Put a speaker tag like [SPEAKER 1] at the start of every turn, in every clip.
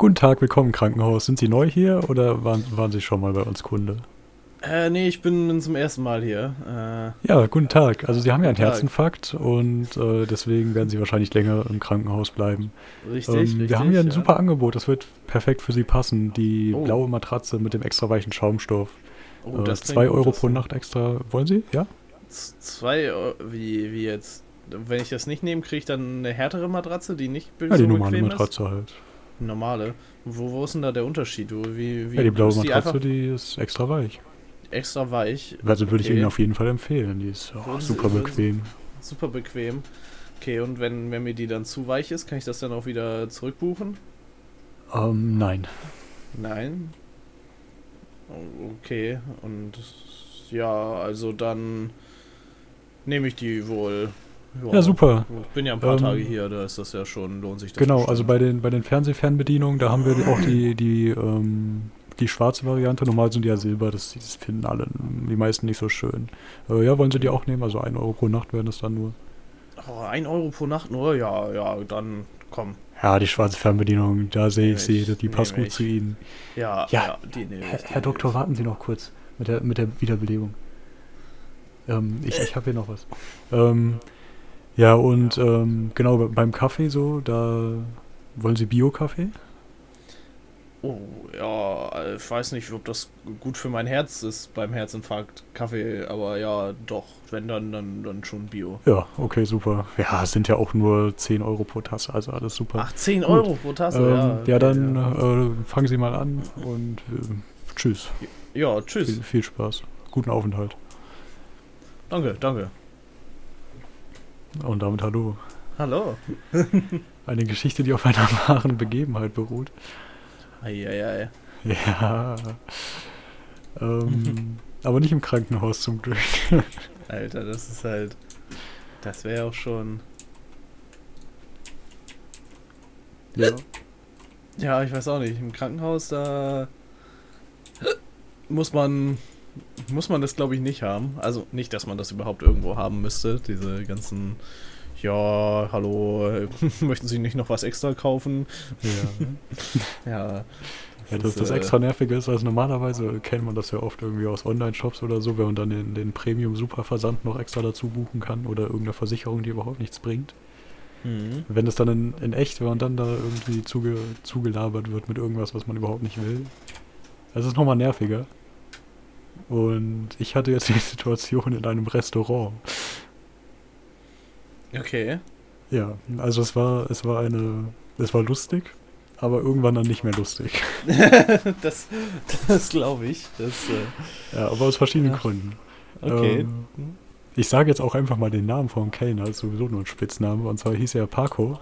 [SPEAKER 1] Guten Tag, willkommen im Krankenhaus. Sind Sie neu hier oder waren, waren Sie schon mal bei uns Kunde?
[SPEAKER 2] Äh, nee, ich bin, bin zum ersten Mal hier. Äh,
[SPEAKER 1] Ja, guten Tag. Also Sie haben ja einen
[SPEAKER 2] Tag.
[SPEAKER 1] Herzinfarkt und äh, deswegen werden Sie wahrscheinlich länger im Krankenhaus bleiben.
[SPEAKER 2] richtig,
[SPEAKER 1] Ähm,
[SPEAKER 2] richtig.
[SPEAKER 1] wir haben hier ein
[SPEAKER 2] ja.
[SPEAKER 1] super Angebot, das wird perfekt für Sie passen. Die
[SPEAKER 2] Oh.
[SPEAKER 1] blaue Matratze mit dem extra weichen Schaumstoff.
[SPEAKER 2] Oh,
[SPEAKER 1] äh, zwei Euro pro Nacht extra. Wollen Sie? Ja?
[SPEAKER 2] Z- Zwei Euro, wie, wie jetzt? Wenn ich das nicht nehme, kriege ich dann eine härtere Matratze, die nicht
[SPEAKER 1] Ja, die
[SPEAKER 2] so
[SPEAKER 1] normale Matratze halt.
[SPEAKER 2] Normale. Wo, wo ist denn da der Unterschied? Du, wie, wie,
[SPEAKER 1] Ja, die blaue
[SPEAKER 2] die
[SPEAKER 1] Matratze,
[SPEAKER 2] einfach
[SPEAKER 1] die ist extra weich.
[SPEAKER 2] extra weich,
[SPEAKER 1] Also würde ich
[SPEAKER 2] Okay.
[SPEAKER 1] Ihnen auf jeden Fall empfehlen. Die ist auch
[SPEAKER 2] Sie-
[SPEAKER 1] super bequem.
[SPEAKER 2] super bequem. Okay, und wenn, wenn mir die dann zu weich ist, kann ich das dann auch wieder zurückbuchen?
[SPEAKER 1] Ähm, nein.
[SPEAKER 2] Nein. Okay, und ja, also dann nehme ich die wohl.
[SPEAKER 1] Ja, super.
[SPEAKER 2] Ich bin ja ein paar
[SPEAKER 1] Ähm,
[SPEAKER 2] Tage hier, da ist das ja schon, lohnt sich das.
[SPEAKER 1] Genau,
[SPEAKER 2] bestimmt.
[SPEAKER 1] also bei den, bei den Fernsehfernbedienungen, da haben wir auch die, die, ähm, die schwarze Variante. Normal sind die ja silber, das, das finden alle, die meisten nicht so schön. Äh, ja, wollen sie die auch nehmen? Also 1 Euro pro Nacht werden das dann nur.
[SPEAKER 2] Oh, ein Euro pro Nacht nur? Ja, ja, dann komm.
[SPEAKER 1] Ja, die schwarze Fernbedienung, da sehe ich
[SPEAKER 2] Nehm
[SPEAKER 1] sie,
[SPEAKER 2] ich,
[SPEAKER 1] die passt gut
[SPEAKER 2] ich.
[SPEAKER 1] zu Ihnen.
[SPEAKER 2] Ja,
[SPEAKER 1] Ja,
[SPEAKER 2] ja, die nehme
[SPEAKER 1] Herr,
[SPEAKER 2] ich.
[SPEAKER 1] Herr Doktor,
[SPEAKER 2] ich.
[SPEAKER 1] warten Sie noch kurz mit der, mit der Wiederbelebung. Ähm, ich ich habe hier noch was. Ähm, ja, und ähm, genau, be- beim Kaffee so, da wollen Sie Bio-Kaffee?
[SPEAKER 2] Oh, ja, ich weiß nicht, ob das gut für mein Herz ist beim Herzinfarkt. Kaffee, aber ja, doch. Wenn dann, dann, dann schon Bio.
[SPEAKER 1] Ja, okay, super. Ja, es sind ja auch nur 10 Euro pro Tasse, also alles super.
[SPEAKER 2] Ach, 10
[SPEAKER 1] Gut.
[SPEAKER 2] Euro pro Tasse,
[SPEAKER 1] ähm,
[SPEAKER 2] ja.
[SPEAKER 1] ja, dann
[SPEAKER 2] ja.
[SPEAKER 1] Äh, fangen Sie mal an und äh, tschüss.
[SPEAKER 2] Ja, tschüss.
[SPEAKER 1] Viel, viel Spaß. Guten Aufenthalt.
[SPEAKER 2] Danke, danke.
[SPEAKER 1] Und damit hallo.
[SPEAKER 2] Hallo.
[SPEAKER 1] Eine Geschichte, die auf einer wahren Begebenheit beruht.
[SPEAKER 2] Eieiei.
[SPEAKER 1] Ja. Ähm, aber nicht im Krankenhaus zum Glück.
[SPEAKER 2] Alter, das ist halt. Das wäre auch schon.
[SPEAKER 1] ja.
[SPEAKER 2] Ja, ich weiß auch nicht. Im Krankenhaus, da. Muss man. Muss man das, glaube ich, nicht haben. Also nicht, dass man das überhaupt irgendwo haben müsste. Diese ganzen. Ja, hallo, möchten Sie nicht noch was extra kaufen?
[SPEAKER 1] Ja.
[SPEAKER 2] Ja.
[SPEAKER 1] Ja, das,
[SPEAKER 2] ist,
[SPEAKER 1] das
[SPEAKER 2] äh,
[SPEAKER 1] extra nervige ist, also normalerweise kennt man das ja oft irgendwie aus Online-Shops oder so, wenn man dann den, den Premium-Superversand noch extra dazu buchen kann oder irgendeine Versicherung, die überhaupt nichts bringt.
[SPEAKER 2] Mhm.
[SPEAKER 1] Wenn es dann in, in echt, wenn man dann da irgendwie zuge, zugelabert wird mit irgendwas, was man überhaupt nicht will, das ist nochmal nerviger. Und ich hatte jetzt die Situation in einem Restaurant.
[SPEAKER 2] Okay.
[SPEAKER 1] Ja, also es war, es war eine, es war lustig, aber irgendwann dann nicht mehr lustig.
[SPEAKER 2] das das glaube ich. Das, äh,
[SPEAKER 1] Ja, aber aus verschiedenen
[SPEAKER 2] Ja.
[SPEAKER 1] Gründen.
[SPEAKER 2] okay.
[SPEAKER 1] Ähm, ich sage jetzt auch einfach mal den Namen vom Kellner, ist sowieso nur ein Spitzname. Und zwar hieß er Paco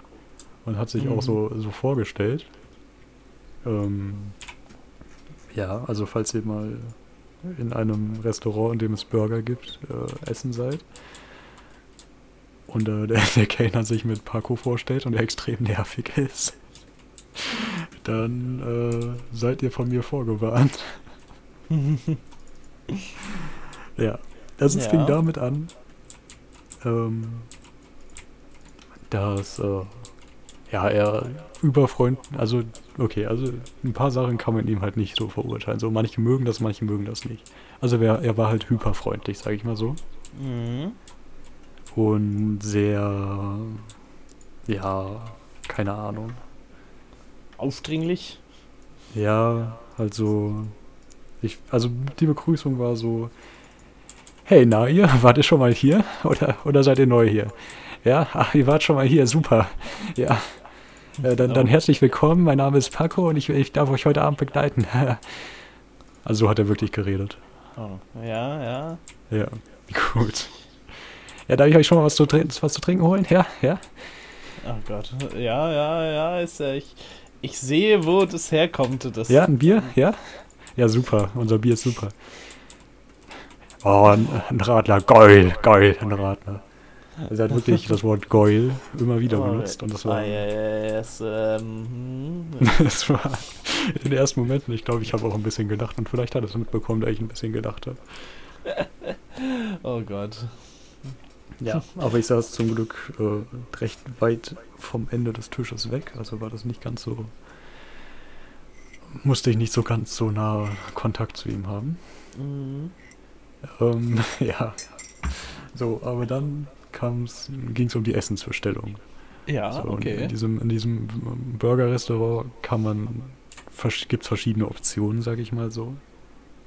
[SPEAKER 1] und hat sich
[SPEAKER 2] Mhm.
[SPEAKER 1] auch so, so vorgestellt. Ähm, ja, also falls ihr mal in einem Restaurant, in dem es Burger gibt, äh, essen seid. Und äh, der, der Kellner sich mit Paco vorstellt und er extrem nervig ist. Dann äh, seid ihr von mir vorgewarnt. Ja, also es
[SPEAKER 2] Ja.
[SPEAKER 1] fing damit an, ähm, dass äh, ja er überfreund, also okay, also ein paar Sachen kann man ihm halt nicht so verurteilen. So manche mögen das, manche mögen das nicht. Also wer, er war halt hyperfreundlich, sage ich mal so,
[SPEAKER 2] Mhm.
[SPEAKER 1] und sehr, ja, keine Ahnung.
[SPEAKER 2] Aufdringlich.
[SPEAKER 1] Ja, also ich, also die Begrüßung war so, hey, na ihr, wart ihr schon mal hier? Oder, oder seid ihr neu hier? Ja, ach, ihr wart schon mal hier, super. Ja, äh, dann, dann
[SPEAKER 2] Oh.
[SPEAKER 1] herzlich willkommen, mein Name ist Paco und ich, ich darf euch heute Abend begleiten. also so hat er wirklich geredet.
[SPEAKER 2] Oh. Ja, ja.
[SPEAKER 1] Ja, gut. Ja, darf ich euch schon mal was zu, was zu trinken holen? Ja, ja.
[SPEAKER 2] Oh Gott. Ja, ja, ja. Ist ja ich. Ich sehe, wo das herkommt. Das
[SPEAKER 1] Ja, ein Bier? Ja? Ja, super. Unser Bier ist super. Oh, ein, ein Radler. Geil, geil, ein Radler. Also er hat wirklich das Wort geil immer wieder
[SPEAKER 2] Oh,
[SPEAKER 1] benutzt und das war,
[SPEAKER 2] Ah, ja, ja, ja, es, ähm, hm,
[SPEAKER 1] das war in den ersten Momenten, ich glaube, ich habe auch ein bisschen gedacht und vielleicht hat er es mitbekommen, dass ich ein bisschen gedacht habe.
[SPEAKER 2] oh Gott.
[SPEAKER 1] Ja, aber ich saß zum Glück äh, recht weit vom Ende des Tisches weg, also war das nicht ganz so musste ich nicht so ganz so nah Kontakt zu ihm haben.
[SPEAKER 2] Mhm.
[SPEAKER 1] Ähm, ja. So, aber dann ging es um die Essensbestellung.
[SPEAKER 2] Ja,
[SPEAKER 1] so,
[SPEAKER 2] okay.
[SPEAKER 1] In diesem, in diesem Burger-Restaurant kann man, gibt es verschiedene Optionen, sag ich mal so.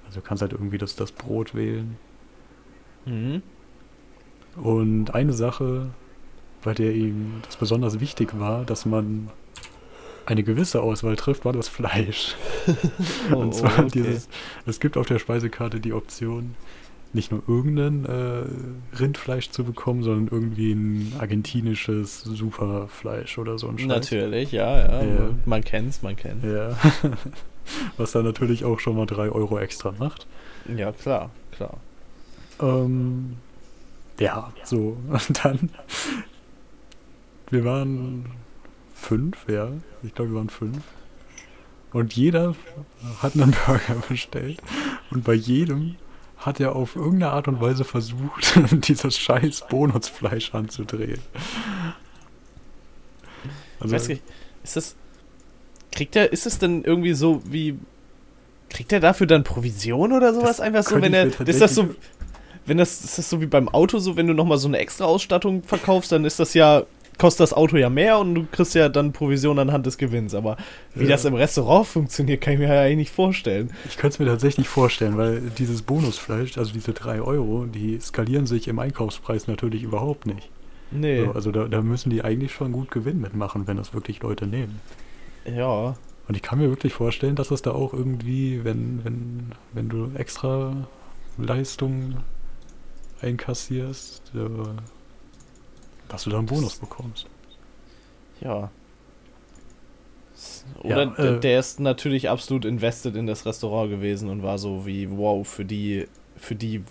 [SPEAKER 1] Also du kannst halt irgendwie das, das Brot wählen.
[SPEAKER 2] Mhm.
[SPEAKER 1] Und eine Sache, bei der ihm das besonders wichtig war, dass man eine gewisse Auswahl trifft, war das Fleisch.
[SPEAKER 2] Oh,
[SPEAKER 1] Und zwar
[SPEAKER 2] okay.
[SPEAKER 1] dieses, es gibt auf der Speisekarte die Option, nicht nur irgendein äh, Rindfleisch zu bekommen, sondern irgendwie ein argentinisches Superfleisch oder so ein Scheiß.
[SPEAKER 2] Natürlich, ja, ja.
[SPEAKER 1] Ja.
[SPEAKER 2] Man kennt's, man kennt's.
[SPEAKER 1] Ja. Was dann natürlich auch schon mal 3 Euro extra macht.
[SPEAKER 2] Ja, klar, klar.
[SPEAKER 1] Ähm, ja, so. Und dann. Wir waren fünf, ja. Ich glaube, wir waren fünf. Und jeder hat einen Burger bestellt. Und bei jedem hat er auf irgendeine Art und Weise versucht, dieses scheiß Bonusfleisch anzudrehen.
[SPEAKER 2] Ich weiß nicht, ist das. Kriegt er, ist es denn irgendwie so wie. Kriegt er dafür dann Provision oder sowas? Einfach so, wenn er. Ist das so. Wenn das. Ist das so wie beim Auto so, wenn du nochmal so eine extra Ausstattung verkaufst, dann ist das ja. Kostet das Auto ja mehr und du kriegst ja dann Provision anhand des Gewinns. Aber wie
[SPEAKER 1] Ja.
[SPEAKER 2] das im Restaurant funktioniert, kann ich mir ja eigentlich nicht vorstellen.
[SPEAKER 1] Ich könnte es mir tatsächlich vorstellen, weil dieses Bonusfleisch, also diese 3 Euro, die skalieren sich im Einkaufspreis natürlich überhaupt nicht.
[SPEAKER 2] Nee.
[SPEAKER 1] So, also da, da müssen die eigentlich schon gut Gewinn mitmachen, wenn das wirklich Leute nehmen.
[SPEAKER 2] Ja.
[SPEAKER 1] Und ich kann mir wirklich vorstellen, dass es da auch irgendwie, wenn, wenn, wenn du extra Leistung einkassierst, äh, dass du da einen Bonus bekommst.
[SPEAKER 2] Ja. Oder
[SPEAKER 1] Ja, äh,
[SPEAKER 2] der ist natürlich absolut invested in das Restaurant gewesen und war so wie, wow, für die, für die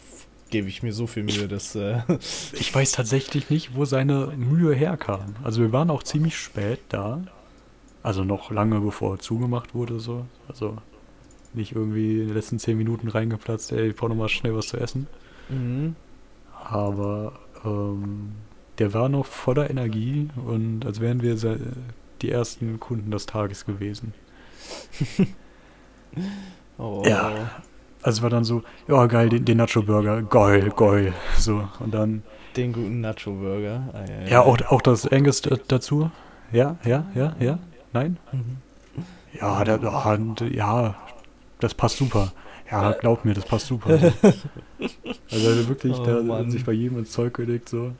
[SPEAKER 2] gebe ich mir so viel Mühe, dass. Äh,
[SPEAKER 1] Ich weiß tatsächlich nicht, wo seine Mühe herkam. Also wir waren auch ziemlich spät da. Also noch lange bevor zugemacht wurde so. Also nicht irgendwie in den letzten 10 Minuten reingeplatzt, ey, ich brauche nochmal schnell was zu essen.
[SPEAKER 2] mhm.
[SPEAKER 1] Aber ähm, der war noch voller Energie und als wären wir die ersten Kunden des Tages gewesen.
[SPEAKER 2] oh,
[SPEAKER 1] Ja. Also es war dann so, ja geil, den, den Nacho-Burger, geil, geil. So, und dann,
[SPEAKER 2] Den guten Nacho-Burger. Ah, ja,
[SPEAKER 1] ja, auch, auch das Angus dazu. Ja, ja, ja, ja, nein?
[SPEAKER 2] Mhm.
[SPEAKER 1] Ja, ja, und, ja, das passt super. Ja, glaub mir, das passt super. also wirklich,
[SPEAKER 2] Oh,
[SPEAKER 1] der hat
[SPEAKER 2] Mann.
[SPEAKER 1] sich bei jedem ins Zeug gelegt, so.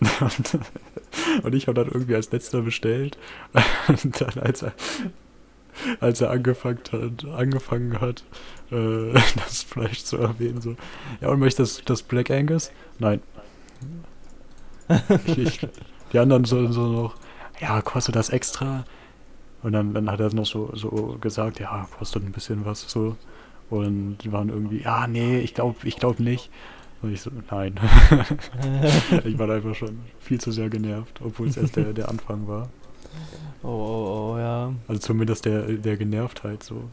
[SPEAKER 1] Und, ich habe dann irgendwie als letzter bestellt. Und dann, als er, als er angefangen hat, angefangen hat äh, das Fleisch zu erwähnen, so. Ja, und möchtest das Black Angus? Nein. Ich, ich, die anderen so, so noch, ja, kostet das extra? Und dann, dann hat er noch so, so gesagt, ja, kostet ein bisschen was so. Und die waren irgendwie, ja, nee, ich glaube ich glaub nicht. Und ich so, nein. ich war da einfach schon viel zu sehr genervt, obwohl es erst der, der Anfang war.
[SPEAKER 2] oh, oh, oh, ja.
[SPEAKER 1] Also zumindest der, der Genervtheit so.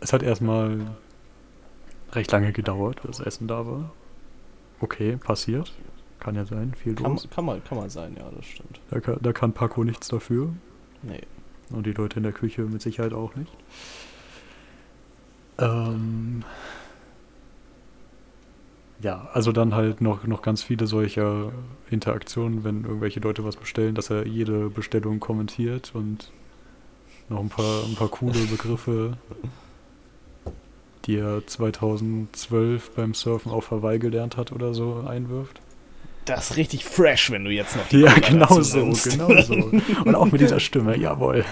[SPEAKER 1] Es hat erstmal recht lange gedauert, bis das Essen da war. Okay, passiert. Kann ja sein, viel
[SPEAKER 2] Kann,
[SPEAKER 1] los.
[SPEAKER 2] kann, man, kann man sein, ja, das stimmt.
[SPEAKER 1] Da kann, da kann Paco nichts dafür.
[SPEAKER 2] Nee.
[SPEAKER 1] Und die Leute in der Küche mit Sicherheit auch nicht. Ähm ja, also dann halt noch, noch ganz viele solcher Interaktionen, wenn irgendwelche Leute was bestellen, dass er jede Bestellung kommentiert und noch ein paar, ein paar coole Begriffe, die er 2012 beim Surfen auf Hawaii gelernt hat oder so, einwirft.
[SPEAKER 2] Das ist richtig fresh, wenn du jetzt noch die
[SPEAKER 1] Ja,
[SPEAKER 2] Cola
[SPEAKER 1] genau so,
[SPEAKER 2] nimmst.
[SPEAKER 1] genau so. Und auch mit dieser Stimme, jawohl.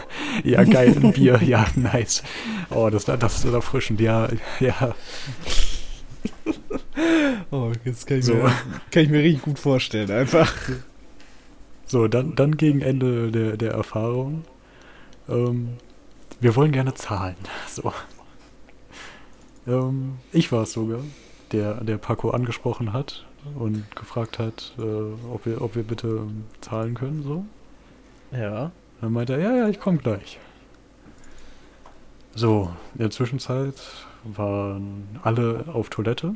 [SPEAKER 1] Ja, geil, ein Bier, ja, nice. Oh, das, das ist erfrischend, ja, ja.
[SPEAKER 2] Oh, das kann ich,
[SPEAKER 1] So.
[SPEAKER 2] mir, kann ich mir richtig gut vorstellen, einfach.
[SPEAKER 1] So, dann, dann gegen Ende der, der Erfahrung. Ähm, wir wollen gerne zahlen. So. Ähm, ich war es sogar, der, der Paco angesprochen hat und gefragt hat, äh, ob, wir, ob wir bitte zahlen können. So.
[SPEAKER 2] Ja.
[SPEAKER 1] Dann meinte er, ja, ja, ich komme gleich. So, in der Zwischenzeit waren alle auf Toilette.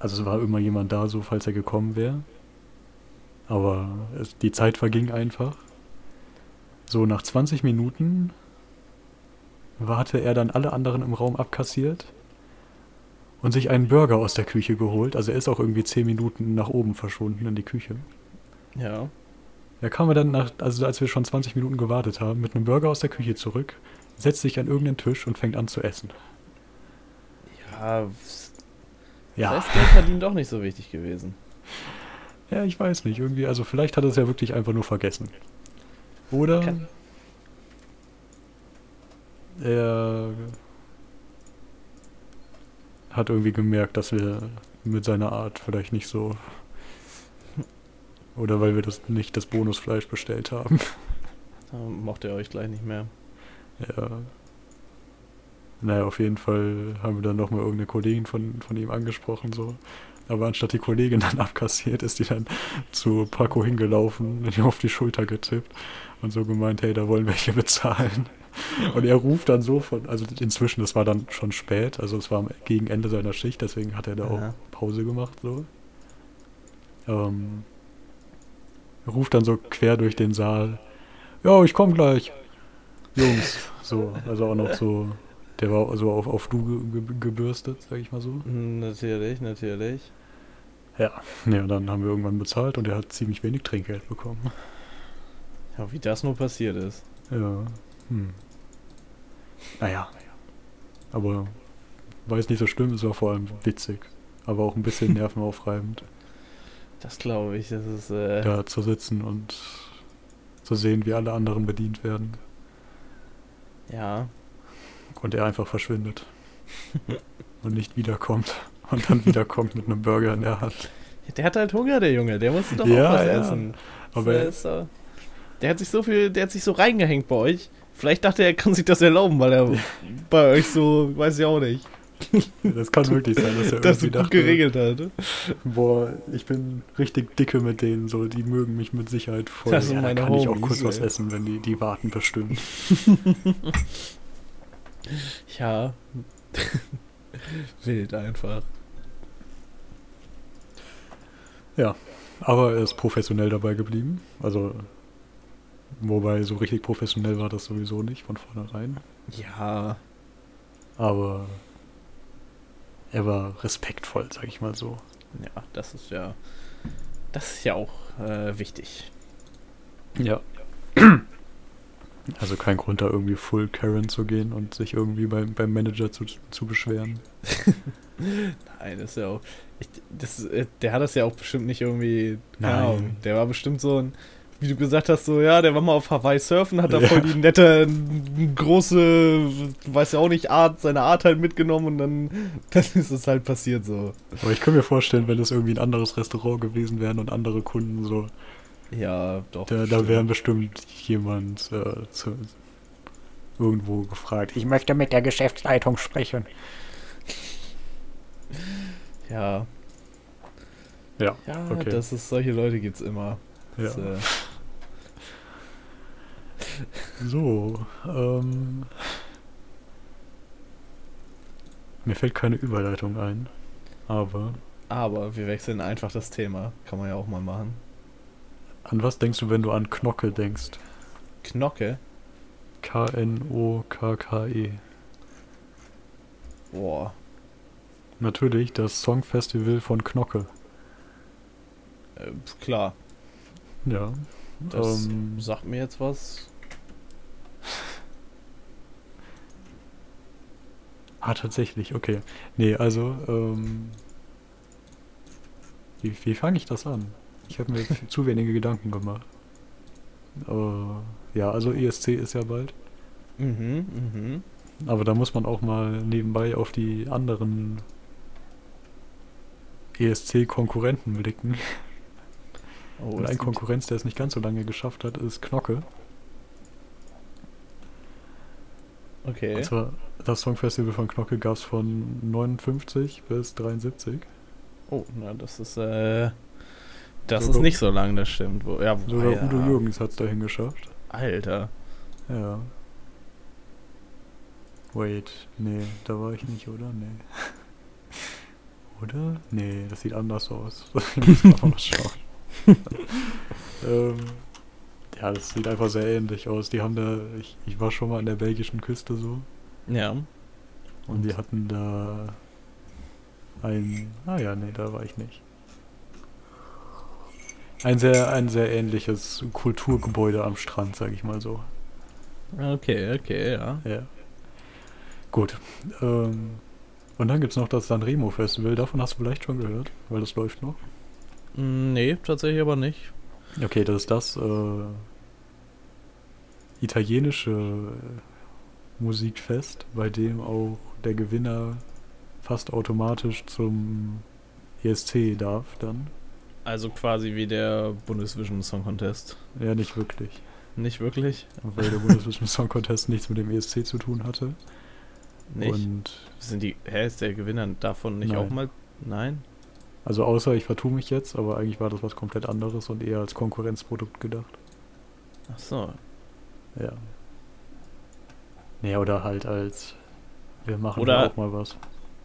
[SPEAKER 1] Also es war immer jemand da, so falls er gekommen wäre. Aber es, die Zeit verging einfach. So nach 20 Minuten hatte er dann alle anderen im Raum abkassiert und sich einen Burger aus der Küche geholt. Also er ist auch irgendwie 10 Minuten nach oben verschwunden in die Küche.
[SPEAKER 2] Ja.
[SPEAKER 1] Da kam er dann, nach, also als wir schon 20 Minuten gewartet haben, mit einem Burger aus der Küche zurück, setzt sich an irgendeinen Tisch und fängt an zu essen.
[SPEAKER 2] Ja,
[SPEAKER 1] Ja,
[SPEAKER 2] da ist Geld verdienen doch nicht so wichtig gewesen.
[SPEAKER 1] ja, ich weiß nicht. Irgendwie, also vielleicht hat er es ja wirklich einfach nur vergessen. Oder
[SPEAKER 2] Kann-
[SPEAKER 1] er hat irgendwie gemerkt, dass wir mit seiner Art vielleicht nicht so. Oder weil wir das nicht das Bonusfleisch bestellt haben.
[SPEAKER 2] Da mochte er euch gleich nicht mehr.
[SPEAKER 1] Ja. Naja, auf jeden Fall haben wir dann nochmal irgendeine Kollegin von, von ihm angesprochen, so. Aber anstatt die Kollegin dann abkassiert, ist die dann zu Paco hingelaufen, ihm auf die Schulter getippt und so gemeint, hey, da wollen welche bezahlen. Und er ruft dann so von, also inzwischen, das war dann schon spät, also es war gegen Ende seiner Schicht, deswegen hat er da
[SPEAKER 2] Ja.
[SPEAKER 1] auch Pause gemacht, so. Ähm, er ruft dann so quer durch den Saal, ja, ich komm gleich. Jungs, so, also auch noch so, der war so auf, auf du ge ge gebürstet, sag ich mal so.
[SPEAKER 2] Natürlich, natürlich.
[SPEAKER 1] Ja. Ja, dann haben wir irgendwann bezahlt und er hat ziemlich wenig Trinkgeld bekommen.
[SPEAKER 2] Ja, wie das nur passiert ist.
[SPEAKER 1] Ja. Hm. Naja. Aber war jetzt nicht so schlimm, es war vor allem witzig. Aber auch ein bisschen nervenaufreibend,
[SPEAKER 2] Das glaube ich. Das ist. Äh,
[SPEAKER 1] da zu sitzen und zu sehen, wie alle anderen bedient werden.
[SPEAKER 2] ja.
[SPEAKER 1] Und er einfach verschwindet. und nicht wiederkommt. Und dann wiederkommt mit einem Burger in der Hand.
[SPEAKER 2] Der hat halt Hunger, der Junge. Der musste doch
[SPEAKER 1] Ja,
[SPEAKER 2] auch was
[SPEAKER 1] ja.
[SPEAKER 2] essen.
[SPEAKER 1] Aber
[SPEAKER 2] der, ist, äh, der hat sich so viel, der hat sich so reingehängt bei euch. Vielleicht dachte er, er kann sich das erlauben, weil er bei euch so, weiß ich auch nicht,
[SPEAKER 1] das kann wirklich sein, dass er
[SPEAKER 2] das
[SPEAKER 1] irgendwie
[SPEAKER 2] gut
[SPEAKER 1] dachte,
[SPEAKER 2] geregelt hat.
[SPEAKER 1] boah, ich bin richtig dicke mit denen, so, die mögen mich mit Sicherheit voll.
[SPEAKER 2] Das
[SPEAKER 1] ja,
[SPEAKER 2] meine
[SPEAKER 1] kann ich auch
[SPEAKER 2] Homies,
[SPEAKER 1] kurz was
[SPEAKER 2] ey.
[SPEAKER 1] essen, wenn die, die warten bestimmt.
[SPEAKER 2] Ja. Wild einfach.
[SPEAKER 1] Aber er ist professionell dabei geblieben. Also, wobei so richtig professionell war das sowieso nicht von vornherein.
[SPEAKER 2] Ja.
[SPEAKER 1] Aber er war respektvoll, sag ich mal so.
[SPEAKER 2] Ja, das ist ja. Das ist ja auch äh, wichtig.
[SPEAKER 1] Ja. Also kein Grund, da irgendwie full Karen zu gehen und sich irgendwie beim, beim Manager zu, zu beschweren.
[SPEAKER 2] Nein, das ist ja auch. Ich, das, äh, der hat das ja auch bestimmt nicht irgendwie. Keine
[SPEAKER 1] Nein.
[SPEAKER 2] Ahnung. Der war bestimmt so ein. Wie du gesagt hast, so, ja, der war mal auf Hawaii surfen, hat da
[SPEAKER 1] Ja.
[SPEAKER 2] voll die nette, große, weiß ja auch nicht, Art, seine Art halt mitgenommen und dann, dann ist es halt passiert so.
[SPEAKER 1] Aber ich kann mir vorstellen, wenn es irgendwie ein anderes Restaurant gewesen wären und andere Kunden so,
[SPEAKER 2] Ja, doch.
[SPEAKER 1] da, da wären bestimmt jemand äh, zu, irgendwo gefragt.
[SPEAKER 3] Ich möchte mit der Geschäftsleitung sprechen.
[SPEAKER 2] Ja,
[SPEAKER 1] Ja,
[SPEAKER 2] ja,
[SPEAKER 1] okay.
[SPEAKER 2] das ist, solche Leute gibt's immer.
[SPEAKER 1] ja.
[SPEAKER 2] Das, äh,
[SPEAKER 1] So, ähm. Mir fällt keine Überleitung ein, aber
[SPEAKER 2] aber wir wechseln einfach das Thema. Kann man ja auch mal machen.
[SPEAKER 1] An was denkst du, wenn du an Knocke denkst?
[SPEAKER 2] Knocke.
[SPEAKER 1] K-N-O-K-K-E.
[SPEAKER 2] Boah.
[SPEAKER 1] Natürlich das Songfestival von Knocke.
[SPEAKER 2] Äh, klar.
[SPEAKER 1] Ja.
[SPEAKER 2] Das
[SPEAKER 1] ähm,
[SPEAKER 2] sagt mir jetzt was.
[SPEAKER 1] ah, tatsächlich, okay. Nee, also, ähm. Wie, wie fange ich das an? Ich habe mir zu wenige Gedanken gemacht. Äh, ja, also ESC ist ja bald.
[SPEAKER 2] Mhm, mhm.
[SPEAKER 1] Aber da muss man auch mal nebenbei auf die anderen ESC-Konkurrenten blicken.
[SPEAKER 2] Oh,
[SPEAKER 1] Und ein Konkurrenz, der es nicht ganz so lange geschafft hat, ist Knocke.
[SPEAKER 2] Okay.
[SPEAKER 1] Und zwar, das Songfestival von Knocke gab es von 59 bis 73.
[SPEAKER 2] Oh, na, das ist, äh. Das
[SPEAKER 1] Sogar-
[SPEAKER 2] ist nicht so lang, das stimmt. Wo, ja,
[SPEAKER 1] Sogar
[SPEAKER 2] ja.
[SPEAKER 1] Udo Jürgens hat es dahin geschafft.
[SPEAKER 2] Alter.
[SPEAKER 1] Ja. Wait, nee, da war ich nicht, oder? Nee. Oder? Nee, das sieht anders aus. Ich muss mal ausschauen. ähm, ja, das sieht einfach sehr ähnlich aus. Die haben da, ich, ich war schon mal an der belgischen Küste so.
[SPEAKER 2] Ja.
[SPEAKER 1] Und wir hatten da ein. Ah ja, nee, da war ich nicht. Ein sehr, ein sehr ähnliches Kulturgebäude am Strand, sag ich mal so.
[SPEAKER 2] Okay, okay, ja.
[SPEAKER 1] Ja. Gut. Ähm, und dann gibt es noch das Sanremo Festival. Davon hast du vielleicht schon gehört, weil das läuft noch.
[SPEAKER 2] Mm, Nee, tatsächlich aber nicht.
[SPEAKER 1] Okay, das ist das äh, italienische Musikfest, bei dem auch der Gewinner fast automatisch zum ESC darf dann.
[SPEAKER 2] Also quasi wie der Bundesvision Song Contest.
[SPEAKER 1] Ja, nicht wirklich.
[SPEAKER 2] Nicht wirklich?
[SPEAKER 1] Weil der Bundesvision Song Contest nichts mit dem ESC zu tun hatte.
[SPEAKER 2] Nicht?
[SPEAKER 1] Und
[SPEAKER 2] Sind die. Hä, ist der Gewinner davon nicht
[SPEAKER 1] Nein.
[SPEAKER 2] auch mal. Nein?
[SPEAKER 1] also außer ich vertue mich jetzt, aber eigentlich war das was komplett anderes und eher als Konkurrenzprodukt gedacht.
[SPEAKER 2] Ach so.
[SPEAKER 1] Ja. Nee, oder halt als wir machen
[SPEAKER 2] Oder-
[SPEAKER 1] auch mal was.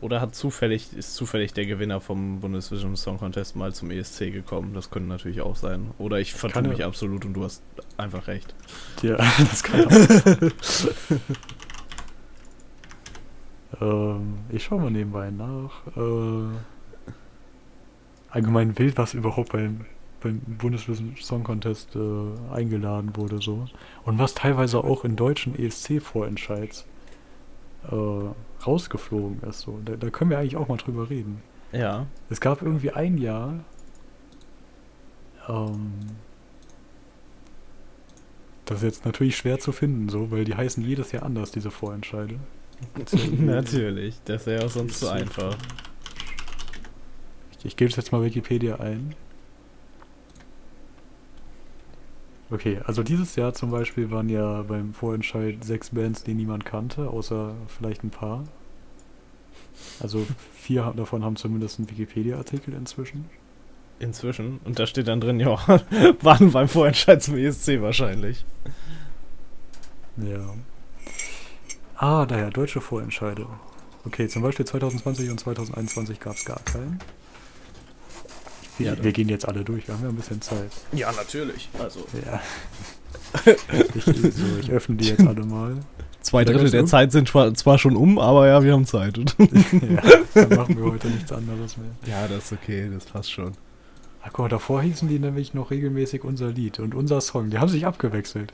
[SPEAKER 2] Oder hat zufällig, ist zufällig der Gewinner vom Bundesvision Song Contest mal zum ESC gekommen? Das könnte natürlich auch sein. Oder ich vertue
[SPEAKER 1] Kann ja-
[SPEAKER 2] mich absolut und du hast einfach recht.
[SPEAKER 1] Ja, das kann auch. ähm, ich schaue mal nebenbei nach. Äh, allgemein wild, was überhaupt beim, beim Bundesvision Song Contest äh, eingeladen wurde. so Und was teilweise auch in deutschen ESC-Vorentscheids äh, rausgeflogen ist. So. Da, da können wir eigentlich auch mal drüber reden.
[SPEAKER 2] Ja.
[SPEAKER 1] Es gab irgendwie ein Jahr, ähm, das ist jetzt natürlich schwer zu finden, so, weil die heißen jedes Jahr anders, diese Vorentscheide.
[SPEAKER 2] Natürlich. Das wäre auch sonst zu einfach.
[SPEAKER 1] Ich, ich gebe es jetzt mal Wikipedia ein. Okay, also dieses Jahr zum Beispiel waren ja beim Vorentscheid sechs Bands, die niemand kannte, außer vielleicht ein paar. Also vier davon haben zumindest einen Wikipedia-Artikel inzwischen.
[SPEAKER 2] Inzwischen. Und da steht dann drin, ja, waren beim Vorentscheid zum ESC wahrscheinlich.
[SPEAKER 1] Ja. Ah, daher, deutsche Vorentscheide. Okay, zum Beispiel 2020 und 2021 gab es gar keinen. Wir,
[SPEAKER 2] Ja,
[SPEAKER 1] wir gehen jetzt alle durch, wir haben ja ein bisschen Zeit.
[SPEAKER 2] Ja, natürlich. Also.
[SPEAKER 1] Ja. ich, so, ich öffne die jetzt alle mal.
[SPEAKER 2] Zwei Drittel der Zeit sind zwar, schon um, aber ja, wir haben Zeit.
[SPEAKER 1] ja, dann machen wir heute nichts anderes mehr.
[SPEAKER 2] ja, das ist okay, das passt schon.
[SPEAKER 1] Ach guck mal, davor hießen die nämlich noch regelmäßig unser Lied und unser Song. Die haben sich abgewechselt.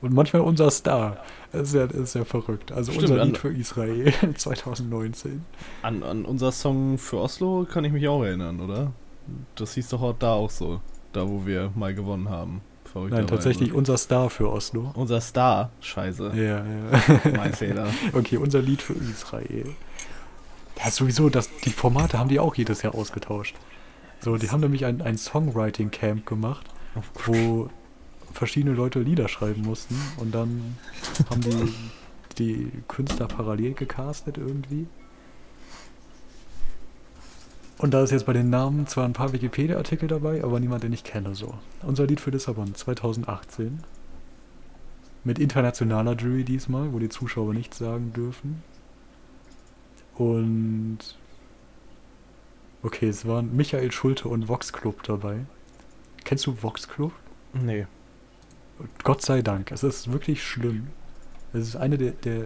[SPEAKER 1] Und manchmal unser Star. Das ist ja, das ist ja verrückt. Also
[SPEAKER 2] Stimmt,
[SPEAKER 1] unser Lied für Israel 2019.
[SPEAKER 2] An, an unser Song für Oslo kann ich mich auch erinnern, oder? Das hieß doch auch da auch so. Da, wo wir mal gewonnen haben.
[SPEAKER 1] Nein, tatsächlich unser Star für Oslo.
[SPEAKER 2] Unser Star. Scheiße.
[SPEAKER 1] Ja, ja.
[SPEAKER 2] Mein Fehler.
[SPEAKER 1] Okay, unser Lied für Israel. Ja, sowieso, das, die Formate haben die auch jedes Jahr ausgetauscht. So, die haben nämlich ein, ein Songwriting-Camp gemacht, wo verschiedene Leute Lieder schreiben mussten und dann haben die die Künstler parallel gecastet irgendwie. Und da ist jetzt bei den Namen zwar ein paar Wikipedia-Artikel dabei, aber niemand, den ich kenne so. Unser Lied für Lissabon 2018. Mit internationaler Jury diesmal, wo die Zuschauer nichts sagen dürfen. Und. Okay, es waren Michael Schulte und Vox Club dabei. Kennst du Vox Club?
[SPEAKER 2] Nee.
[SPEAKER 1] Gott sei Dank. Es ist wirklich schlimm. Es ist eine der. der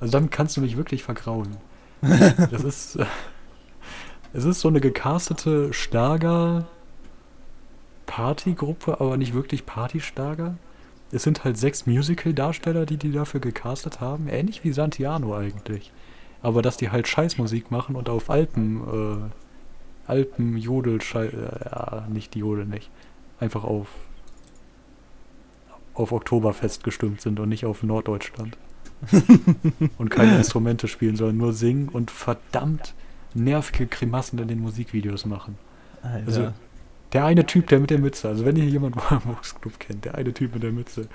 [SPEAKER 1] also damit kannst du mich wirklich vergrauen. das ist. Es ist so eine gecastete Schlager. Partygruppe, aber nicht wirklich Party-Schlager. Es sind halt sechs Musical-Darsteller, die die dafür gecastet haben. Ähnlich wie Santiano eigentlich. Aber dass die halt Scheißmusik machen und auf Alpen, äh, Alpen, Jodel, äh, nicht die Jodel nicht. Einfach auf auf Oktoberfest gestimmt sind und nicht auf Norddeutschland. und keine Instrumente spielen, sondern nur singen und verdammt nervige Grimassen in den Musikvideos machen.
[SPEAKER 2] Alter.
[SPEAKER 1] Also, der eine Typ, der mit der Mütze, also wenn ihr jemand Vox Club kennt, der eine Typ mit der Mütze,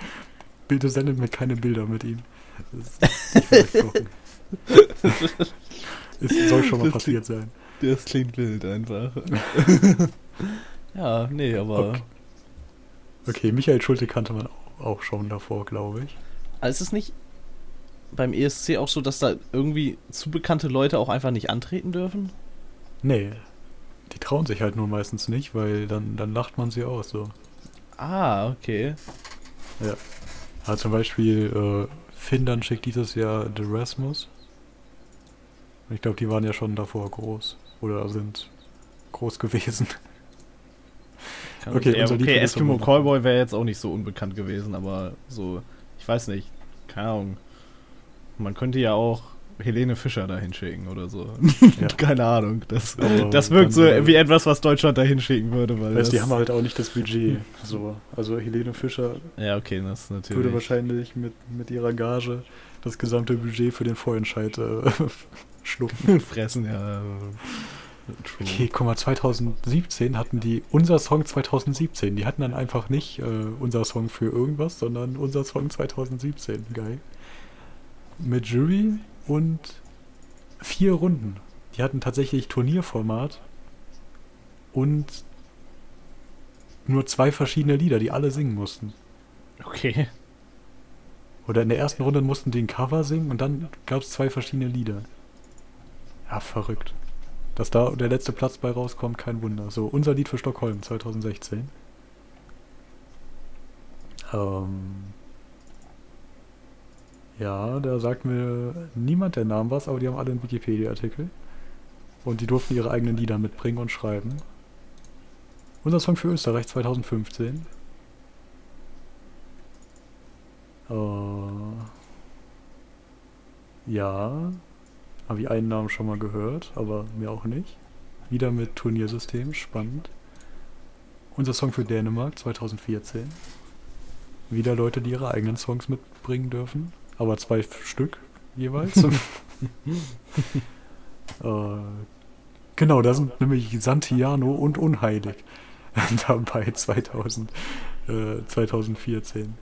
[SPEAKER 1] bitte sendet mir keine Bilder mit ihm. Das, gucken. Es soll schon mal
[SPEAKER 2] Das
[SPEAKER 1] passiert sein.
[SPEAKER 2] das klingt wild einfach. ja, nee, aber.
[SPEAKER 1] Okay. Okay, Michael Schulte kannte man auch, auch schon davor, glaube ich.
[SPEAKER 2] Also ist es nicht beim ESC auch so, dass da irgendwie zu bekannte Leute auch einfach nicht antreten dürfen?
[SPEAKER 1] Nee, die trauen sich halt nur meistens nicht, weil dann, dann lacht man sie aus. So.
[SPEAKER 2] Ah, okay.
[SPEAKER 1] Ja, zum Beispiel äh, Finnland schickt dieses Jahr The Rasmus. Ich glaube, die waren ja schon davor groß. Oder sind groß gewesen.
[SPEAKER 2] Kann
[SPEAKER 1] Okay,
[SPEAKER 2] ja, okay Eskimo Callboy wäre jetzt auch nicht so unbekannt gewesen, aber so, ich weiß nicht, keine Ahnung. Man könnte ja auch Helene Fischer dahin schicken oder so.
[SPEAKER 1] Ja.
[SPEAKER 2] keine Ahnung. Das,
[SPEAKER 1] Aber
[SPEAKER 2] das wirkt so
[SPEAKER 1] würde-
[SPEAKER 2] wie etwas, was Deutschland dahin schicken würde. Weil
[SPEAKER 1] Weißt, die haben halt auch nicht das Budget. So. Also Helene Fischer
[SPEAKER 2] ja, okay, das natürlich.
[SPEAKER 1] würde wahrscheinlich mit, mit ihrer Gage das gesamte Budget für den Vorentscheid äh, schlucken.
[SPEAKER 2] fressen, ja. True.
[SPEAKER 1] Okay, guck mal, 2017 hatten die unser Song 2017. Die hatten dann einfach nicht äh, unser Song für irgendwas, sondern unser Song 2017. Geil. Mit Jury und vier Runden. Die hatten tatsächlich Turnierformat und nur zwei verschiedene Lieder, die alle singen mussten.
[SPEAKER 2] Okay.
[SPEAKER 1] Oder in der ersten Runde mussten die ein Cover singen und dann gab es zwei verschiedene Lieder. Ja, verrückt. Dass da der letzte Platz bei rauskommt, kein Wunder. So, unser Lied für Stockholm 2016. Ähm. Ja, da sagt mir niemand der Namen was, aber die haben alle einen Wikipedia-Artikel. Und die durften ihre eigenen Lieder mitbringen und schreiben. Unser Song für Österreich 2015. Äh, ja, habe ich einen Namen schon mal gehört, aber mir auch nicht. Wieder mit Turniersystem, spannend. Unser Song für Dänemark 2014. Wieder Leute, die ihre eigenen Songs mitbringen dürfen, aber zwei Stück jeweils. äh, genau, da sind nämlich Santiano und Unheilig dabei 2000, äh, 2014.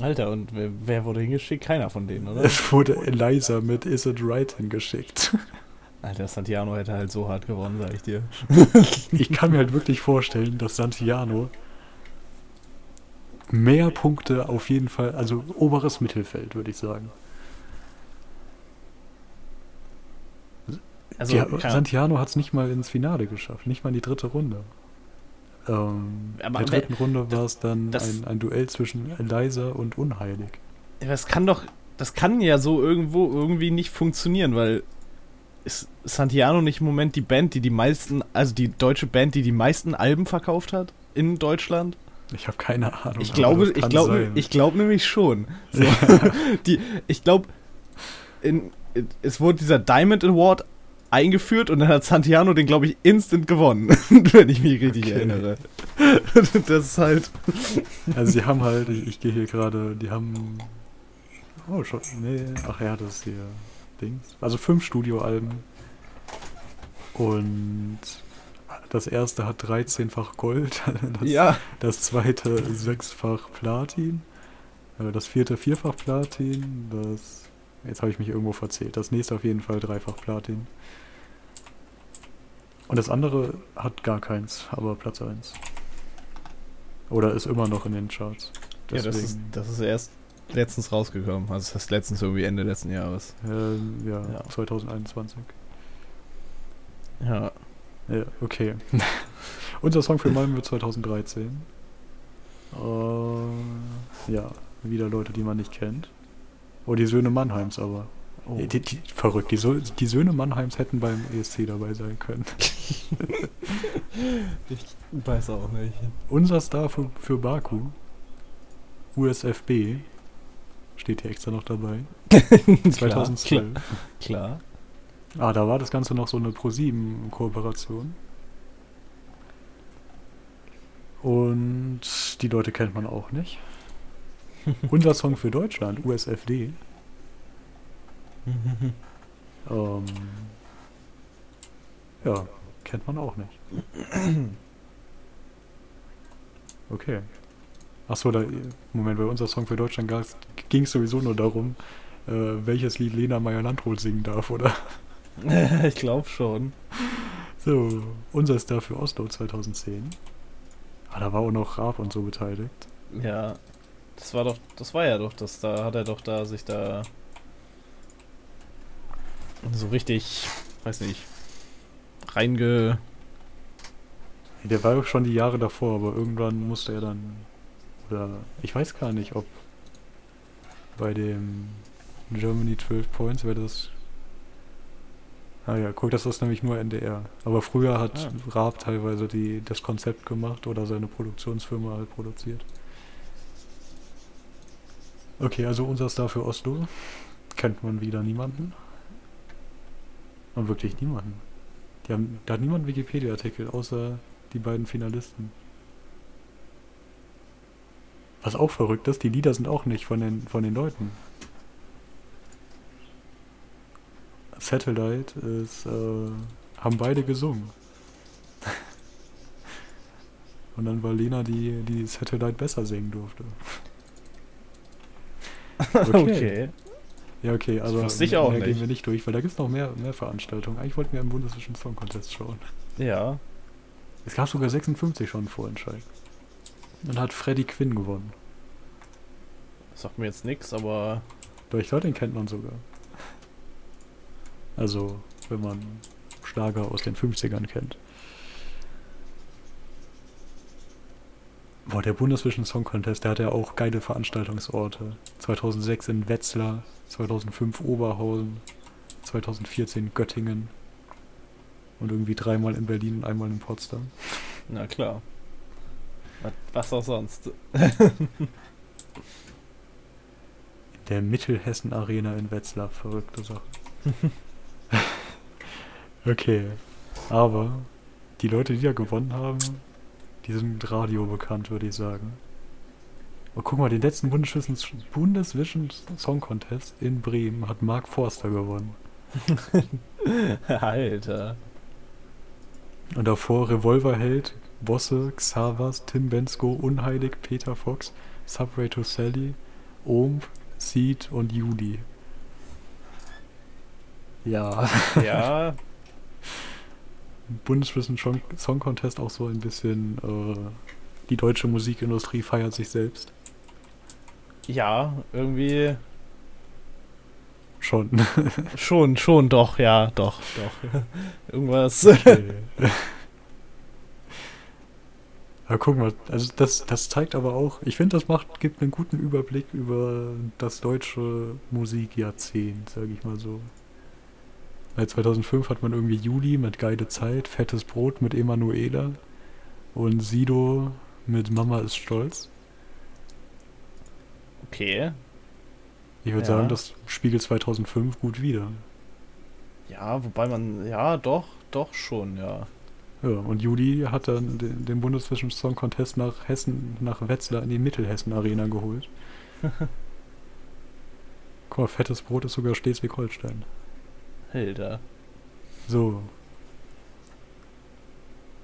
[SPEAKER 2] Alter, und wer, wer wurde hingeschickt? Keiner von denen, oder?
[SPEAKER 1] Es wurde Eliza mit Is It Right hingeschickt.
[SPEAKER 2] Alter, Santiano hätte halt so hart gewonnen, sag ich dir.
[SPEAKER 1] Ich kann mir halt wirklich vorstellen, dass Santiano mehr Punkte auf jeden Fall, also oberes Mittelfeld, würde ich sagen.
[SPEAKER 2] Also,
[SPEAKER 1] Die, Santiano hat es nicht mal ins Finale geschafft, nicht mal in die dritte Runde. Ähm, in der dritten Runde war es dann
[SPEAKER 2] das-
[SPEAKER 1] ein, ein Duell zwischen Eliza und Unheilig.
[SPEAKER 2] das kann doch, das kann ja so irgendwo irgendwie nicht funktionieren, weil ist Santiano nicht im Moment die Band, die die meisten, also die deutsche Band, die die meisten Alben verkauft hat in Deutschland?
[SPEAKER 1] Ich habe keine Ahnung.
[SPEAKER 2] Ich glaube, ich glaube, ich glaube nämlich schon. So, die, ich glaube, es wurde dieser Diamond Award eingeführt und dann hat Santiano den, glaube ich, instant gewonnen, wenn ich mich richtig
[SPEAKER 1] Okay.
[SPEAKER 2] erinnere. das ist halt.
[SPEAKER 1] Also sie haben halt, ich, ich gehe hier gerade, die haben. Oh, schon. Nee, ach ja, das ist hier Dings. Also fünf Studioalben. Und das erste hat 13-fach Gold, das,
[SPEAKER 2] ja,
[SPEAKER 1] das zweite sechsfach Platin, äh, das vierte vierfach Platin, das. Jetzt habe ich mich irgendwo verzählt. Das nächste auf jeden Fall dreifach Platin. Und das andere hat gar keins, aber Platz 1. Oder ist immer noch in den Charts.
[SPEAKER 2] ja das, ist,
[SPEAKER 1] Deswegen,
[SPEAKER 2] das ist erst letztens rausgekommen. Also das heißt letztens irgendwie Ende letzten Jahres.
[SPEAKER 1] ähm, ja,
[SPEAKER 2] Ja.
[SPEAKER 1] 2021.
[SPEAKER 2] Ja.
[SPEAKER 1] Ja, okay. Unser Song für Malmö 2013. Äh, ja, wieder Leute, die man nicht kennt. Oh, die Söhne Mannheims aber.
[SPEAKER 2] Oh.
[SPEAKER 1] Die, die, verrückt, die, Sö- die Söhne Mannheims hätten beim ESC dabei sein können.
[SPEAKER 2] Ich weiß auch nicht.
[SPEAKER 1] Unser Star für, für Baku, USFB, steht hier extra noch dabei. 2012.
[SPEAKER 2] Klar, klar.
[SPEAKER 1] Ah, da war das Ganze noch so eine Pro-7-Kooperation. Und die Leute kennt man auch nicht. Unser Song für Deutschland, USFD. Ähm, ja, kennt man auch nicht. Okay. Achso, da, Moment, bei unser Song für Deutschland ging es sowieso nur darum, äh, welches Lied Lena Meyer-Landrut singen darf, oder?
[SPEAKER 2] ich glaube schon.
[SPEAKER 1] So, unser Star für Oslo 2010. Ah, da war auch noch Raab und so beteiligt.
[SPEAKER 2] Ja. Das war doch, das war ja doch, das da hat er doch da sich da so richtig, weiß nicht, reinge.
[SPEAKER 1] Der war auch schon die Jahre davor, aber irgendwann musste er dann. Oder ich weiß gar nicht, ob bei dem Germany 12 Points wäre das. Ah ja, guck, das ist nämlich nur NDR. Aber früher hat
[SPEAKER 2] Ah.
[SPEAKER 1] Raab teilweise die, das Konzept gemacht oder seine Produktionsfirma halt produziert. Okay, also unser Star für Oslo. Kennt man wieder niemanden. Und wirklich niemanden. Die haben, da hat niemand einen Wikipedia-Artikel, außer die beiden Finalisten. Was auch verrückt ist, die Lieder sind auch nicht von den, von den Leuten. Satellite ist, äh, haben beide gesungen. Und dann war Lena die, die Satellite besser singen durfte.
[SPEAKER 2] Okay.
[SPEAKER 1] Ja, okay, also
[SPEAKER 2] wusste ich auch
[SPEAKER 1] mehr
[SPEAKER 2] nicht.
[SPEAKER 1] gehen wir nicht durch, weil da gibt es noch mehr, mehr Veranstaltungen. Eigentlich wollten wir im Bundeswischen Song Contest schauen.
[SPEAKER 2] Ja.
[SPEAKER 1] Es gab sogar 56 schon Vorentscheid. Dann hat Freddie Quinn gewonnen.
[SPEAKER 2] Sagt mir jetzt nichts, aber
[SPEAKER 1] Doch, ich glaube, den kennt man sogar. Also, wenn man Schlager aus den 50ern kennt. Boah, der Bundesvision Song Contest, der hat ja auch geile Veranstaltungsorte. 2006 in Wetzlar, 2005 Oberhausen, 2014 Göttingen und irgendwie dreimal in Berlin und einmal in Potsdam.
[SPEAKER 2] na klar. Was- Was auch sonst.
[SPEAKER 1] Der Mittelhessen Arena in Wetzlar, verrückte Sache. okay, aber die Leute, die da gewonnen haben, die sind Radio bekannt, würde ich sagen. Und guck mal, den letzten Bundesvision, Song Contest in Bremen hat Mark Forster gewonnen.
[SPEAKER 2] Alter.
[SPEAKER 1] Und davor Revolverheld, Bosse, Xavas, Tim Bensko, Unheilig, Peter Fox, Subway to Sally, Omb, Seed und Juli. Ja.
[SPEAKER 2] Ja,
[SPEAKER 1] Bundesvision Song Contest auch so ein bisschen, äh, die deutsche Musikindustrie feiert sich selbst.
[SPEAKER 2] ja, irgendwie
[SPEAKER 1] Schon.
[SPEAKER 2] schon, schon, doch, ja, doch, doch. Irgendwas.
[SPEAKER 1] Okay. Aber guck mal, also das, das zeigt aber auch, ich finde, das macht, gibt einen guten Überblick über das deutsche Musikjahrzehnt, sage ich mal so. Weil 2005 hat man irgendwie Juli mit Geile Zeit, Fettes Brot mit Emanuela und Sido mit Mama ist stolz.
[SPEAKER 2] Okay.
[SPEAKER 1] Ich würde
[SPEAKER 2] Ja.
[SPEAKER 1] sagen, das spiegelt 2005 gut wider.
[SPEAKER 2] Ja, wobei man, ja, doch, doch schon, ja.
[SPEAKER 1] Ja, und Juli hat dann den, den Bundesvision Song Contest nach Hessen, nach Wetzlar in die Mittelhessen Arena geholt. Guck mal, fettes Brot ist sogar Schleswig-Holstein.
[SPEAKER 2] Alter.
[SPEAKER 1] So.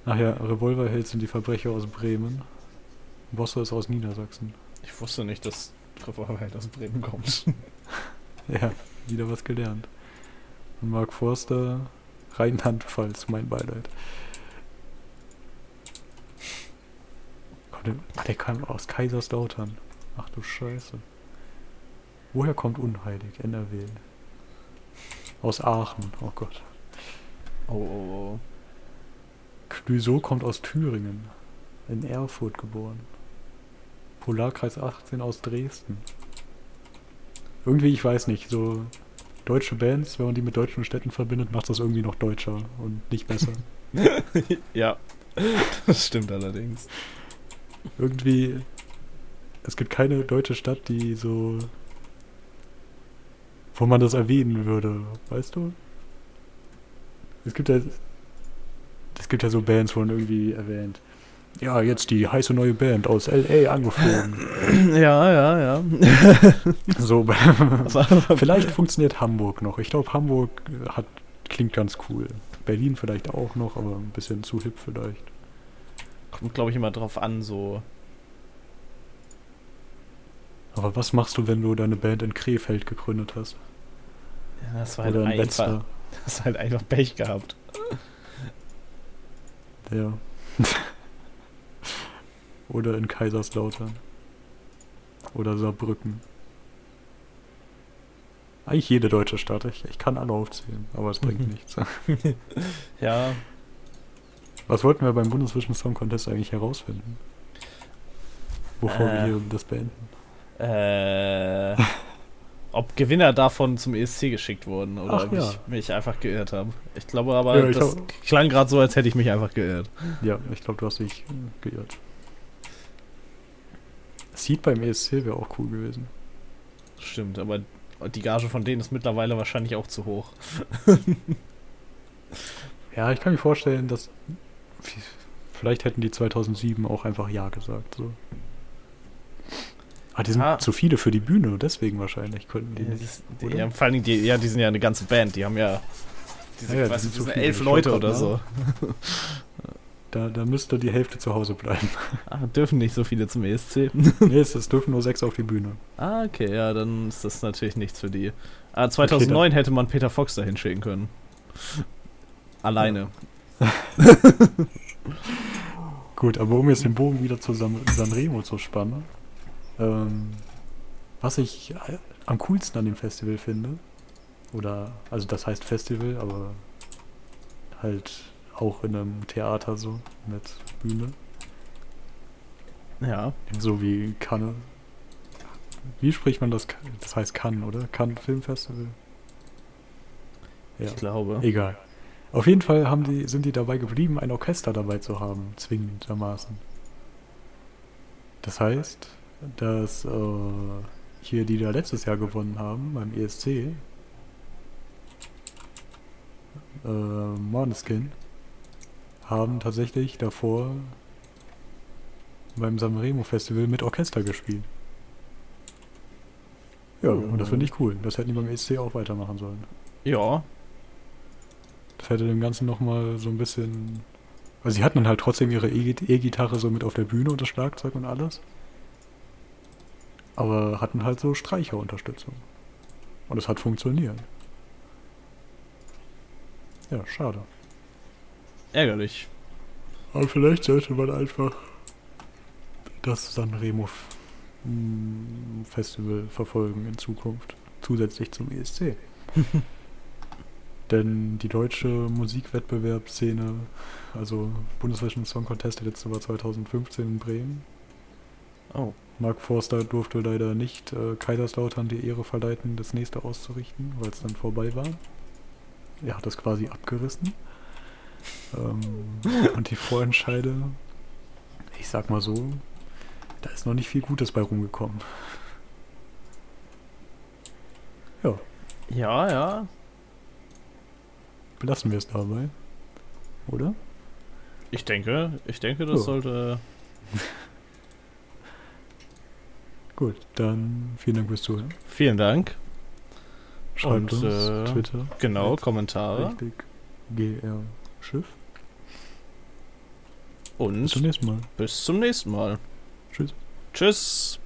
[SPEAKER 1] Ach ja, Revolverheld sind die Verbrecher aus Bremen. Bosse ist aus Niedersachsen.
[SPEAKER 2] Ich wusste nicht, dass Revolverheld aus Bremen kommt.
[SPEAKER 1] Ja, wieder was gelernt. Und Mark Forster, Rheinland-Pfalz, mein Beileid. Ah, der kam aus Kaiserslautern. Ach du Scheiße. Woher kommt Unheilig? NRW. Aus Aachen. Oh Gott.
[SPEAKER 2] Oh, oh, oh.
[SPEAKER 1] Clouseau kommt aus Thüringen. In Erfurt geboren. Polarkreis 18 aus Dresden. Irgendwie, ich weiß nicht, so deutsche Bands, wenn man die mit deutschen Städten verbindet, macht das irgendwie noch deutscher und nicht besser.
[SPEAKER 2] Ja, das stimmt allerdings.
[SPEAKER 1] irgendwie, es gibt keine deutsche Stadt, die so, wo man das erwähnen würde, weißt du? Es gibt ja, es gibt ja so Bands, wo man irgendwie erwähnt. Ja, jetzt die heiße neue Band aus L.A. angeflogen.
[SPEAKER 2] Ja, ja, ja.
[SPEAKER 1] so, vielleicht funktioniert Hamburg noch. Ich glaube, Hamburg äh, hat, klingt ganz cool. Berlin vielleicht auch noch, aber ein bisschen zu hip vielleicht.
[SPEAKER 2] Kommt, glaube ich, immer drauf an, so.
[SPEAKER 1] Aber was machst du, wenn du deine Band in Krefeld gegründet hast?
[SPEAKER 2] Ja, das war halt einfach.
[SPEAKER 1] Wetzlar?
[SPEAKER 2] Das halt einfach Pech gehabt.
[SPEAKER 1] Ja. Oder in Kaiserslautern. Oder Saarbrücken. Eigentlich jede deutsche Stadt. Ich, ich kann alle aufzählen, aber es bringt
[SPEAKER 2] Mhm.
[SPEAKER 1] nichts.
[SPEAKER 2] Ja,
[SPEAKER 1] Was wollten wir beim Bundesvision Song Contest eigentlich herausfinden? Bevor wir
[SPEAKER 2] Äh.
[SPEAKER 1] hier das beenden.
[SPEAKER 2] äh. Ob Gewinner davon zum ESC geschickt wurden oder
[SPEAKER 1] Ach,
[SPEAKER 2] ob
[SPEAKER 1] ja.
[SPEAKER 2] ich mich einfach geirrt habe. Ich glaube aber,
[SPEAKER 1] Ja, ich
[SPEAKER 2] das
[SPEAKER 1] hab-
[SPEAKER 2] klang gerade so, als hätte ich mich einfach geirrt.
[SPEAKER 1] Ja, ich glaube, du hast dich äh, geirrt. Seed beim ESC wäre auch cool gewesen.
[SPEAKER 2] Stimmt, aber die Gage von denen ist mittlerweile wahrscheinlich auch zu hoch.
[SPEAKER 1] Ja, ich kann mir vorstellen, dass vielleicht hätten die 2007 auch einfach Ja gesagt. So. Ah, die sind
[SPEAKER 2] Ah.
[SPEAKER 1] zu viele für die Bühne, deswegen wahrscheinlich könnten die
[SPEAKER 2] Die,
[SPEAKER 1] nicht.
[SPEAKER 2] ist- die, ja, vor Dingen, die, ja, die sind ja eine ganze Band. Die haben ja, diese,
[SPEAKER 1] Ja, ja, die sind
[SPEAKER 2] diese
[SPEAKER 1] viele.
[SPEAKER 2] elf Leute oder
[SPEAKER 1] grad
[SPEAKER 2] so.
[SPEAKER 1] Da, da müsste die Hälfte zu Hause bleiben.
[SPEAKER 2] Ah, dürfen nicht so viele zum ESC.
[SPEAKER 1] nee, es, dürfen nur sechs auf die Bühne.
[SPEAKER 2] ah, okay, ja, dann ist das natürlich nichts für die. Ah, 2009 hätte man Peter Fox dahin schicken können. Alleine.
[SPEAKER 1] Gut, aber um jetzt den Bogen wieder zu San, Sanremo zu spannen, ähm, was ich äh, am coolsten an dem Festival finde, oder, also das heißt Festival, aber halt auch in einem Theater so, mit Bühne,
[SPEAKER 2] Ja,
[SPEAKER 1] so wie Cannes. Wie spricht man das? Das heißt Cannes, oder? Cannes Filmfestival? Ja.
[SPEAKER 2] ich glaube.
[SPEAKER 1] Egal. Auf jeden Fall haben die, sind die dabei geblieben, ein Orchester dabei zu haben, zwingendermaßen. Das heißt, dass äh, hier, die da letztes Jahr gewonnen haben, beim ESC, äh, Måneskin, haben tatsächlich davor beim Sanremo Festival mit Orchester gespielt. Ja, und das finde ich cool. Das hätten die beim ESC auch weitermachen sollen.
[SPEAKER 2] Ja,
[SPEAKER 1] Das hätte dem Ganzen nochmal so ein bisschen. Also sie hatten dann halt trotzdem ihre E-Gitarre so mit auf der Bühne und das Schlagzeug und alles. Aber hatten halt so Streicherunterstützung. Und es hat funktioniert. Ja, schade.
[SPEAKER 2] ärgerlich.
[SPEAKER 1] Aber vielleicht sollte man einfach das Sanremo F- m, Festival verfolgen in Zukunft. Zusätzlich zum ESC. Denn die deutsche Musikwettbewerbsszene, also Bundesvision Song Contest, der letzte war 2015 in Bremen.
[SPEAKER 2] Oh,
[SPEAKER 1] Mark Forster durfte leider nicht äh, Kaiserslautern die Ehre verleiten, das nächste auszurichten, weil es dann vorbei war. Er hat das quasi abgerissen. Ähm, und die Vorentscheide, ich sag mal so, da ist noch nicht viel Gutes bei rumgekommen. Ja,
[SPEAKER 2] ja, ja.
[SPEAKER 1] belassen wir es dabei. Oder?
[SPEAKER 2] Ich denke, ich denke, das
[SPEAKER 1] Ja.
[SPEAKER 2] sollte.
[SPEAKER 1] Gut, dann vielen Dank fürs Zuhören.
[SPEAKER 2] Vielen Dank.
[SPEAKER 1] Schreibt
[SPEAKER 2] Und,
[SPEAKER 1] uns,
[SPEAKER 2] äh,
[SPEAKER 1] Twitter,
[SPEAKER 2] Genau, Kommentare.
[SPEAKER 1] richtig, GR Schiff. Bis
[SPEAKER 2] Und
[SPEAKER 1] zum nächsten Mal.
[SPEAKER 2] bis zum nächsten Mal.
[SPEAKER 1] Tschüss.
[SPEAKER 2] Tschüss.